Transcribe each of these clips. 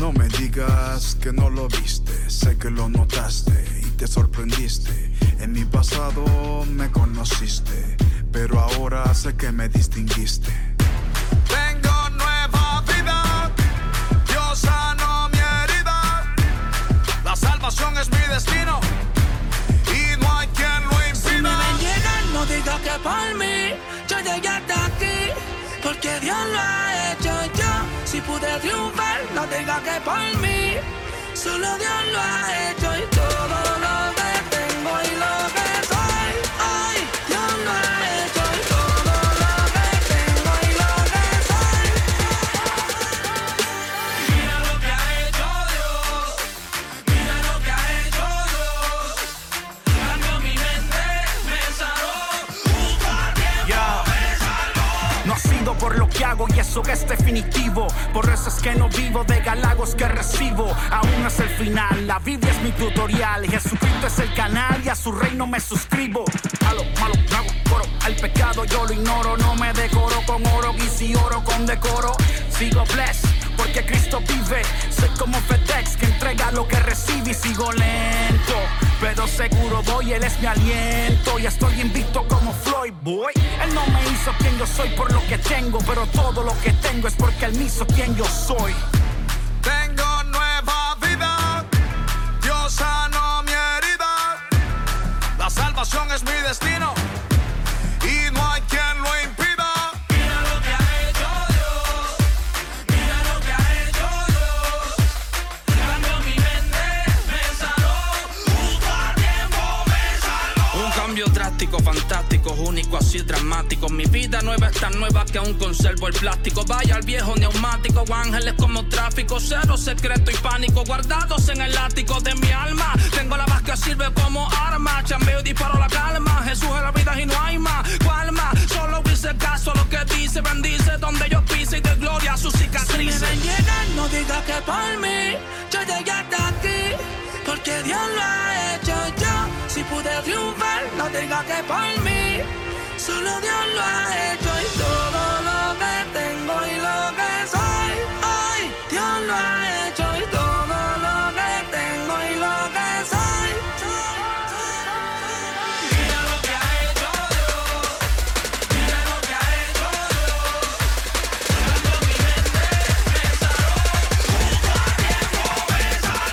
No me digas que no lo viste, sé que lo notaste y te sorprendiste. En mi pasado me conociste, pero ahora sé que me distinguiste. Tengo nueva vida, Dios sanó mi herida. La salvación es mi destino y no hay quien lo Si me impida. llegar, no diga que por mí yo llegué hasta aquí, porque Dios lo ha hecho pude triunfar, no diga que por mí, solo Dios lo ha hecho y todo lo que tengo y lo que de galagos que recibo. Aún es el final, la Biblia es mi tutorial. Jesucristo es el canal y a su reino me suscribo. A lo malo no hago coro, al pecado yo lo ignoro. No me decoro con oro y oro con decoro. Sigo blessed porque Cristo vive. Soy como FedEx que entrega lo que recibe y sigo lento. Pero seguro voy, Él es mi aliento. Y estoy invicto como Floyd Boy. Él no me hizo quien yo soy por lo que tengo. Pero todo lo que tengo es porque Él me hizo quien yo soy. Tengo nueva vida, Dios sanó mi herida. La salvación es mi destino dramático. Mi vida nueva es tan nueva que aún conservo el plástico. Vaya al viejo neumático, ángeles como tráfico, cero secreto y pánico guardados en el ático de mi alma. Tengo la voz que sirve como arma, chambeo y disparo la calma. Jesús es la vida y no hay más. ¿Cuál más? Solo hice caso lo que dice, bendice donde yo pise y de gloria a sus Si me cicatrices. ven llegar, no diga que por mí yo llegué hasta aquí, porque Dios lo ha hecho yo. Si pude triunfar, no diga que por mí, solo Dios lo ha hecho y todo lo que tengo y lo que soy. Ay, Dios lo ha hecho y todo lo que tengo y lo que soy. Mira lo que ha hecho Dios, mira lo que ha hecho Dios. Cambió mi mente, me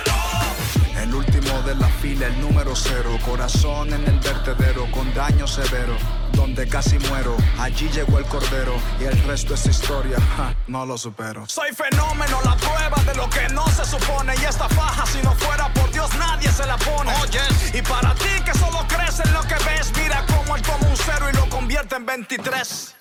sanó, El último de la fila, el número cero. Corazón en el vertedero con daño severo. Donde casi muero, allí llegó el cordero. Y el resto es historia, ja, no lo supero. Soy fenómeno, la prueba de lo que no se supone. Y esta faja, si no fuera por Dios, nadie se la pone. Oye, y para ti que solo crees en lo que ves, mira cómo él toma un cero y lo convierte en 23.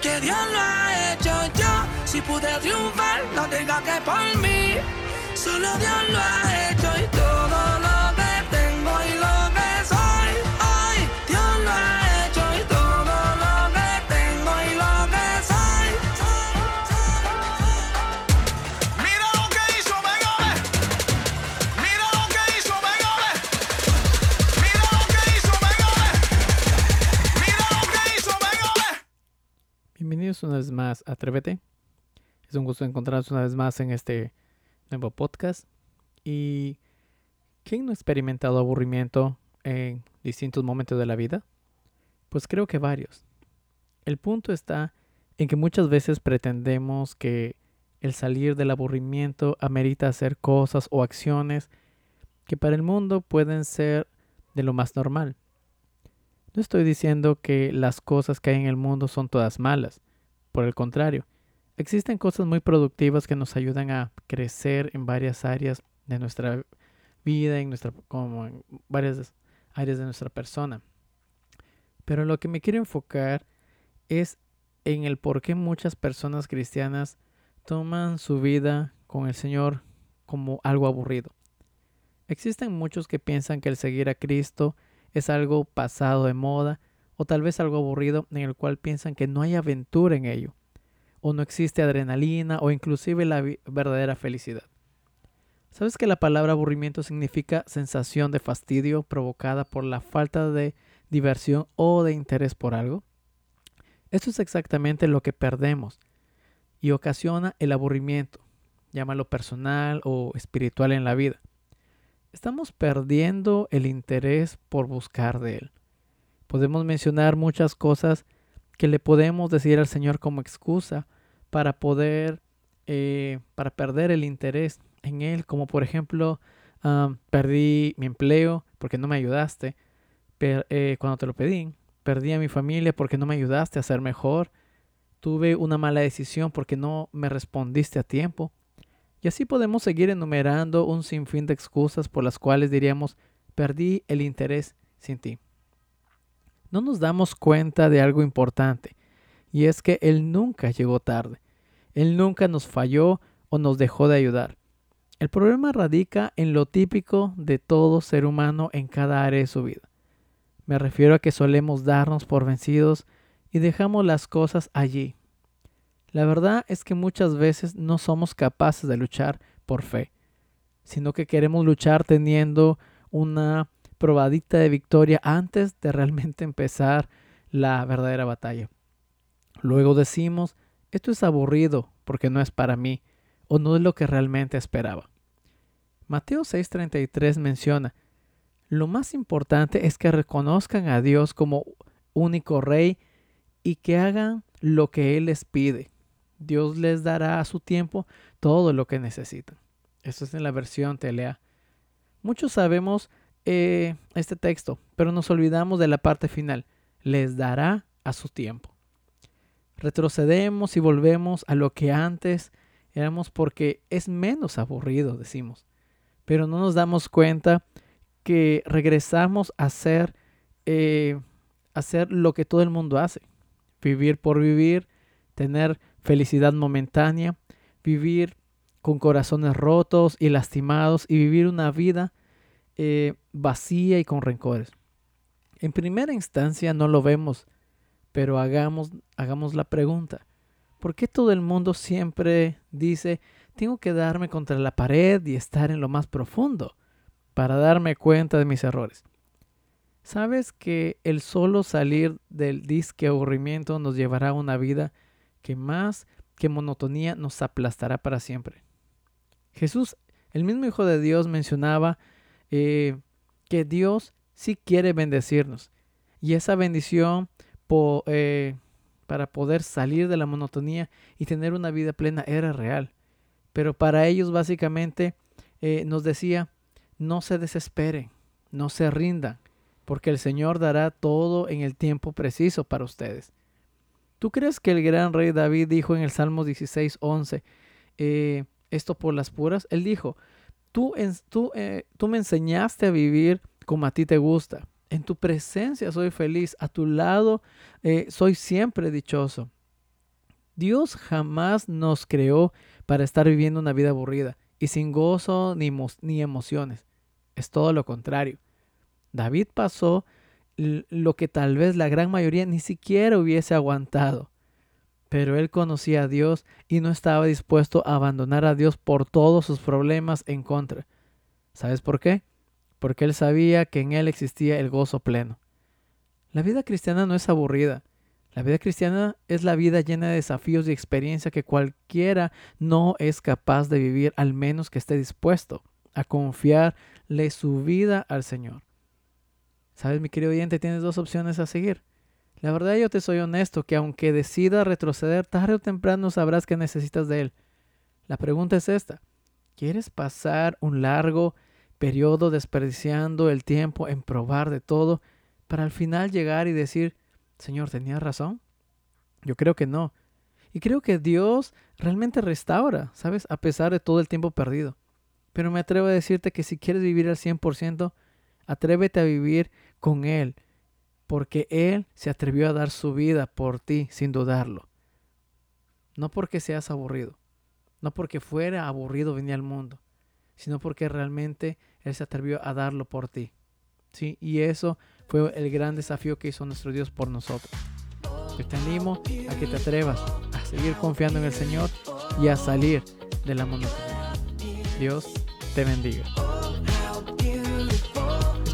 Porque Dios lo ha hecho yo. Si pude triunfar, no diga que por mí, solo Dios lo ha hecho y todo Una vez más a Atrévete. Es un gusto encontrarnos una vez más en este nuevo podcast. ¿Y quién no ha experimentado aburrimiento en distintos momentos de la vida? Pues creo que varios. El punto está en que muchas veces pretendemos que el salir del aburrimiento amerita hacer cosas o acciones que para el mundo pueden ser de lo más normal. No estoy diciendo que las cosas que hay en el mundo son todas malas. Por el contrario, existen cosas muy productivas que nos ayudan a crecer en varias áreas de nuestra vida, en nuestra, como en varias áreas de nuestra persona. Pero lo que me quiero enfocar es en el por qué muchas personas cristianas toman su vida con el Señor como algo aburrido. Existen muchos que piensan que el seguir a Cristo es algo pasado de moda o tal vez algo aburrido en el cual piensan que no hay aventura en ello, o no existe adrenalina o inclusive la verdadera felicidad. ¿Sabes que la palabra aburrimiento significa sensación de fastidio provocada por la falta de diversión o de interés por algo? Esto es exactamente lo que perdemos y ocasiona el aburrimiento, llámalo personal o espiritual en la vida estamos perdiendo el interés por buscar de Él. Podemos mencionar muchas cosas que le podemos decir al Señor como excusa para poder, eh, para perder el interés en Él, como por ejemplo, perdí mi empleo porque no me ayudaste eh, cuando te lo pedí, perdí a mi familia porque no me ayudaste a ser mejor, tuve una mala decisión porque no me respondiste a tiempo, y así podemos seguir enumerando un sinfín de excusas por las cuales diríamos, perdí el interés sin ti. No nos damos cuenta de algo importante, y es que Él nunca llegó tarde. Él nunca nos falló o nos dejó de ayudar. El problema radica en lo típico de todo ser humano en cada área de su vida. Me refiero a que solemos darnos por vencidos y dejamos las cosas allí, la verdad es que muchas veces no somos capaces de luchar por fe, sino que queremos luchar teniendo una probadita de victoria antes de realmente empezar la verdadera batalla. Luego decimos, esto es aburrido porque no es para mí o no es lo que realmente esperaba. Mateo 6:33 menciona, lo más importante es que reconozcan a Dios como único rey y que hagan lo que Él les pide. Dios les dará a su tiempo todo lo que necesitan. Esto es en la versión Telea. Muchos sabemos eh, este texto, pero nos olvidamos de la parte final. Les dará a su tiempo. Retrocedemos y volvemos a lo que antes éramos porque es menos aburrido, decimos. Pero no nos damos cuenta que regresamos a hacer, eh, lo que todo el mundo hace. Vivir por vivir, tener felicidad momentánea, vivir con corazones rotos y lastimados y vivir una vida eh, vacía y con rencores. En primera instancia no lo vemos, pero hagamos, hagamos la pregunta. ¿Por qué todo el mundo siempre dice, tengo que darme contra la pared y estar en lo más profundo para darme cuenta de mis errores? ¿Sabes que el solo salir del disque aburrimiento nos llevará a una vida que más que monotonía nos aplastará para siempre. Jesús, el mismo Hijo de Dios, mencionaba eh, que Dios sí quiere bendecirnos. Y esa bendición eh, para poder salir de la monotonía y tener una vida plena era real. Pero para ellos básicamente eh, nos decía, no se desesperen, no se rindan, porque el Señor dará todo en el tiempo preciso para ustedes. ¿Tú crees que el gran rey David dijo en el Salmo 16, 11, eh, esto por las puras? Él dijo, eh, tú me enseñaste a vivir como a ti te gusta. En tu presencia soy feliz, a tu lado eh, soy siempre dichoso. Dios jamás nos creó para estar viviendo una vida aburrida y sin gozo ni emociones. Es todo lo contrario. David pasó lo que tal vez la gran mayoría ni siquiera hubiese aguantado. Pero él conocía a Dios y no estaba dispuesto a abandonar a Dios por todos sus problemas en contra. ¿Sabes por qué? Porque él sabía que en él existía el gozo pleno. La vida cristiana no es aburrida. La vida cristiana es la vida llena de desafíos y experiencia que cualquiera no es capaz de vivir, al menos que esté dispuesto a confiarle su vida al Señor. Sabes, mi querido oyente, tienes dos opciones a seguir. La verdad yo te soy honesto que aunque decida retroceder, tarde o temprano sabrás que necesitas de él. La pregunta es esta. ¿Quieres pasar un largo periodo desperdiciando el tiempo en probar de todo para al final llegar y decir, Señor, ¿tenías razón? Yo creo que no. Y creo que Dios realmente restaura, ¿sabes? A pesar de todo el tiempo perdido. Pero me atrevo a decirte que si quieres vivir al 100%, atrévete a vivir con Él, porque Él se atrevió a dar su vida por ti sin dudarlo. No porque seas aburrido, no porque fuera aburrido venir al mundo, sino porque realmente Él se atrevió a darlo por ti. ¿Sí? Y eso fue el gran desafío que hizo nuestro Dios por nosotros. Yo te animo a que te atrevas a seguir confiando en el Señor y a salir de la monotonía. Dios te bendiga.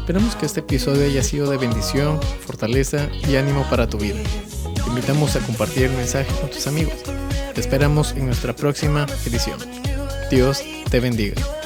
Esperamos que este episodio haya sido de bendición, fortaleza y ánimo para tu vida. Te invitamos a compartir el mensaje con tus amigos. Te esperamos en nuestra próxima edición. Dios te bendiga.